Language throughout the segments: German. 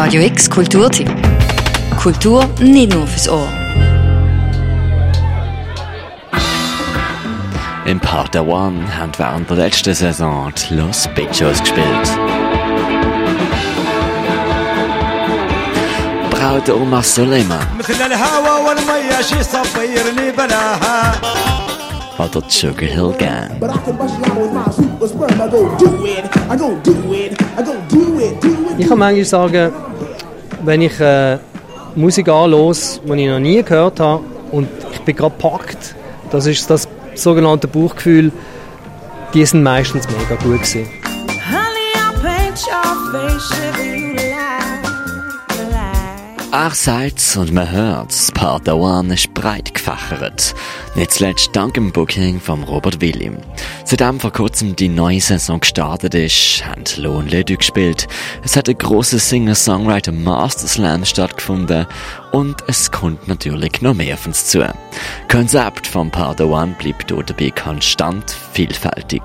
Radio X Kulturtipp. Kultur nicht nur fürs Ohr. Im Part der One haben während der letzten Saison die Los Bichos gespielt. Braut Oma Suleiman. Oder die Sugar Hill Gang. Ich kann manchmal sagen, wenn ich äh, Musik anhöre, die ich noch nie gehört habe und ich bin gerade gepackt, das ist das sogenannte Bauchgefühl, die sind meistens mega gut gewesen. Ach, seid's und man hört's, Part One ist breit gefächert. Nicht zuletzt dank dem Booking von Robert William. Seitdem vor kurzem die neue Saison gestartet ist, haben Lohn Ledy gespielt. Es hat ein grosses Singer-Songwriter Master Slam stattgefunden und es kommt natürlich noch mehr auf uns zu. Konzept von Part One bleibt dabei konstant vielfältig.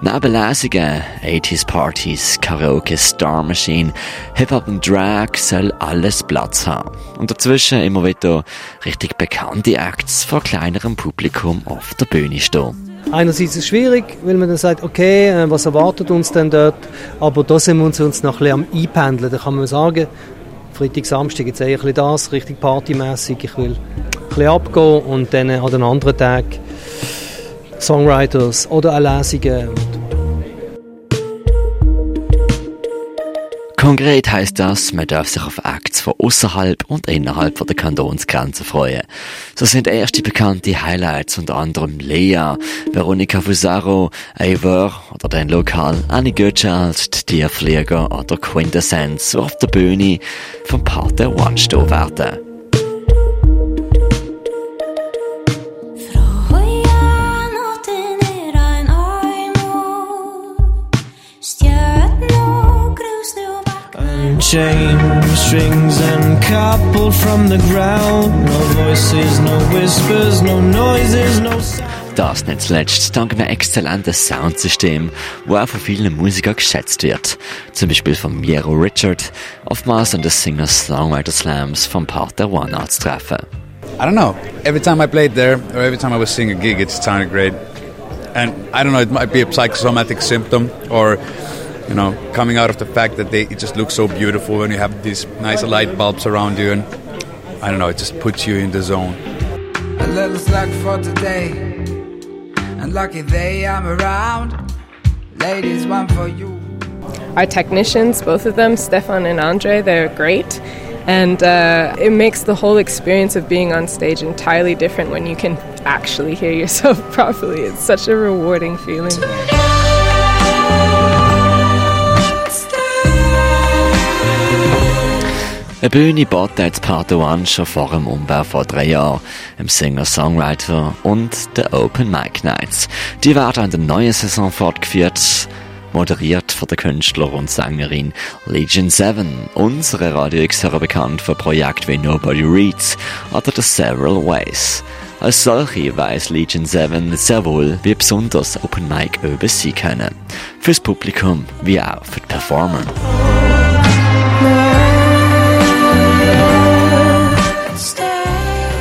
Neben Lesungen, 80s Partys, Karaoke, Star Machine, Hip-Hop und Drag soll alles Platz haben. Und dazwischen immer wieder richtig bekannte Acts vor kleinerem Publikum auf der Bühne stehen. Einerseits ist es schwierig, weil man dann sagt, okay, äh, was erwartet uns denn dort? Aber da sind wir uns, noch ein bisschen am Einpendeln. Da kann man sagen, Freitag, Samstag jetzt eher ein das, richtig partymäßig. Ich will ein bisschen abgehen und dann an den anderen Tag Songwriters oder auch Lesungen. Konkret heißt das, man darf sich auf Acts von außerhalb und innerhalb der Kantonsgrenzen freuen. So sind erste bekannte Highlights unter anderem Lea, Veronika Fusaro, Eivor oder den Lokal Annie Gottschalk, Tierflieger oder Quintessence auf der Bühne vom Part der One werden. Chain strings and coupled from the ground. No voices, no whispers, no noises, no Das nicht zuletzt dank einem exzellenten Soundsystem, wo auch von vielen Musikern geschätzt wird. Zum Beispiel von Miero Richard, oftmals an den Singer-Songwriter-Slams vom Part der One Arts treffen. I don't know. Every time I played there, or every time I was seeing a gig, it sounded great. And I don't know, it might be a psychosomatic symptom, or you know, coming out of the fact that they it just looks so beautiful when you have these nice light bulbs around you, and I don't know, it just puts you in the zone. A little slack for today, and lucky they I'm around. Ladies, one for you. Our technicians, both of them, Stefan and Andre, they're great. And uh, it makes the whole experience of being on stage entirely different when you can actually hear yourself properly. It's such a rewarding feeling. Eine Bühne baut jetzt One schon vor dem Umbau vor drei Jahren. Im Singer-Songwriter und der Open Mic Nights. Die werden in der neuen Saison fortgeführt moderiert von der Künstler und Sängerin Legion 7. Unsere Radio X bekannt für Projekte wie Nobody Reads oder The Several Ways. Als solche weiß Legion 7 sehr wohl, wie besonders Open Mic üben sie können. Fürs Publikum wie auch für die Performer.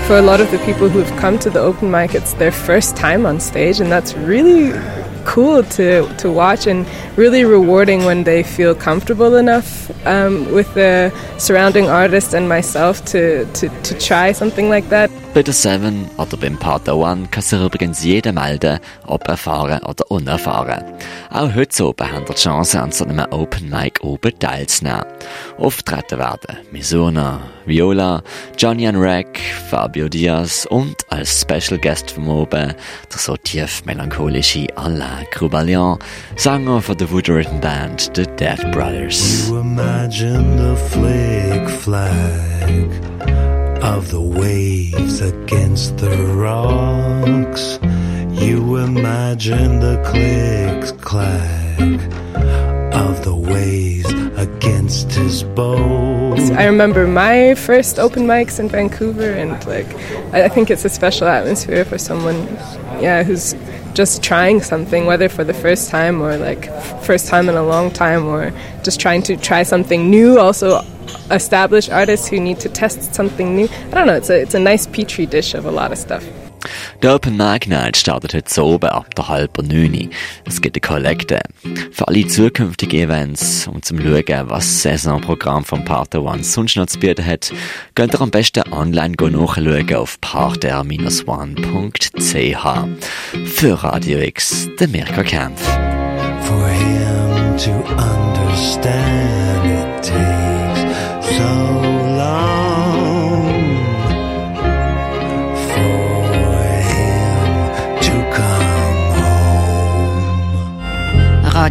For a lot of the people who have come to the open mic, it's their first time on stage, and that's really cool to, to watch and really rewarding when they feel comfortable enough um, with the surrounding artist and myself to, to, to try something like that. Bei der Seven oder beim Pater One kann sich übrigens jeder melden, ob erfahren oder unerfahren. Auch heute oben haben die Chance, an so einem Open Mic oben teilzunehmen. Auftreten werden Misuna, Viola, Johnny and Rack, Fabio Diaz und als Special Guest vom oben der so tief melancholische Alain Croubalian, Sänger von der Woodridden Band The Dead Brothers. You imagine the flick flag of the waves against the rocks. You imagine the click clack of the waves against his boat. I remember my first open mics in Vancouver, and like, I think it's a special atmosphere for someone, yeah, who's just trying something, whether for the first time or like first time in a long time, or just trying to try something new. Also, established artists who need to test something new. I don't know. It's a it's a nice petri dish of a lot of stuff. Der Open Mic Night startet heute oben ab der halben neun. Es gibt eine Kollekte. Für alle zukünftigen Events und zum Schauen, was das Saisonprogramm von Partner One sonst noch zu bieten hat, könnt ihr am besten online nachschauen auf partner-one.ch. Für Radio X, der Mirka Kempf. For him to understand it takes so long